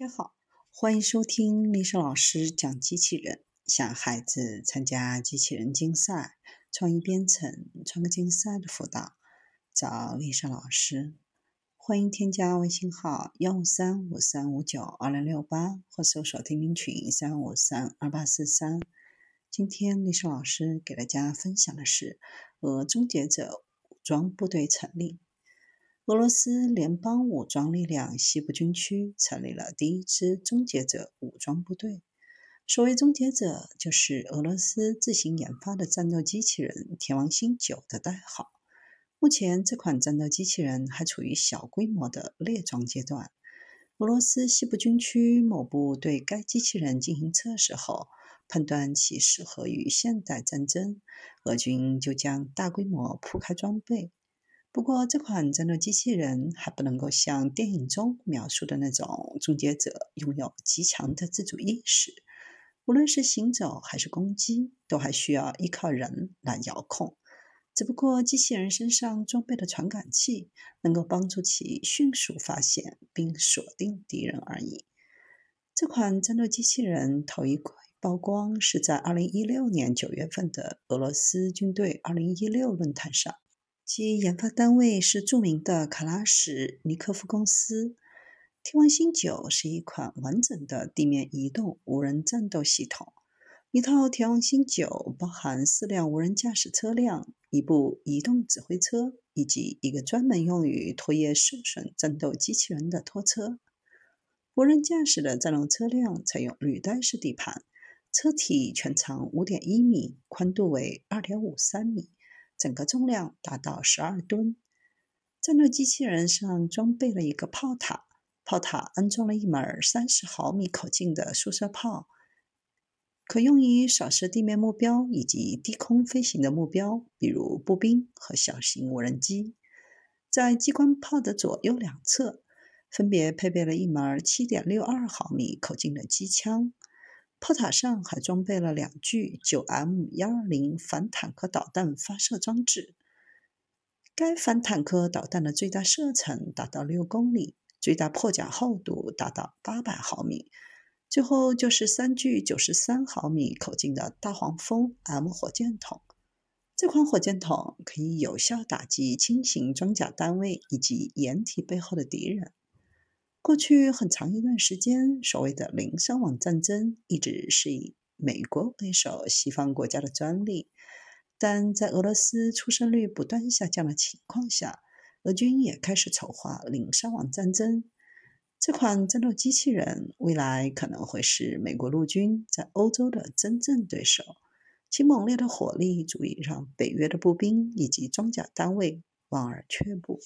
大家好，欢迎收听丽莎老师讲机器人。想孩子参加机器人竞赛、创意编程、创客竞赛的辅导，找丽莎老师。欢迎添加微信号幺五三五三五九二零六八，或搜索钉钉群三五三二八四三。今天丽莎老师给大家分享的是俄终结者武装部队成立。俄罗斯联邦武装力量西部军区成立了第一支终结者武装部队。所谓终结者，就是俄罗斯自行研发的战斗机器人“天王星九”的代号。目前，这款战斗机器人还处于小规模的列装阶段。俄罗斯西部军区某部对该机器人进行测试后，判断其适合于现代战争，俄军就将大规模铺开装备。不过，这款战斗机器人还不能够像电影中描述的那种终结者拥有极强的自主意识。无论是行走还是攻击，都还需要依靠人来遥控。只不过，机器人身上装备的传感器能够帮助其迅速发现并锁定敌人而已。这款战斗机器人头一回曝光是在2016年9月份的俄罗斯军队2016论坛上。其研发单位是著名的卡拉什尼科夫公司。天王星九是一款完整的地面移动无人战斗系统。一套天王星九包含四辆无人驾驶车辆、一部移动指挥车以及一个专门用于拖曳受损战斗机器人的拖车。无人驾驶的战斗车辆采用履带式底盘，车体全长五点一米，宽度为二点五三米。整个重量达到十二吨。战斗机器人上装备了一个炮塔，炮塔安装了一门三十毫米口径的速射炮，可用于扫射地面目标以及低空飞行的目标，比如步兵和小型无人机。在机关炮的左右两侧，分别配备了一门七点六二毫米口径的机枪。炮塔上还装备了两具 9M120 反坦克导弹发射装置。该反坦克导弹的最大射程达到六公里，最大破甲厚度达到800毫米。最后就是三具93毫米口径的大黄蜂 M 火箭筒。这款火箭筒可以有效打击轻型装甲单位以及掩体背后的敌人。过去很长一段时间，所谓的零伤亡战争一直是以美国为首西方国家的专利。但在俄罗斯出生率不断下降的情况下，俄军也开始筹划零伤亡战争。这款战斗机器人未来可能会是美国陆军在欧洲的真正对手。其猛烈的火力足以让北约的步兵以及装甲单位望而却步。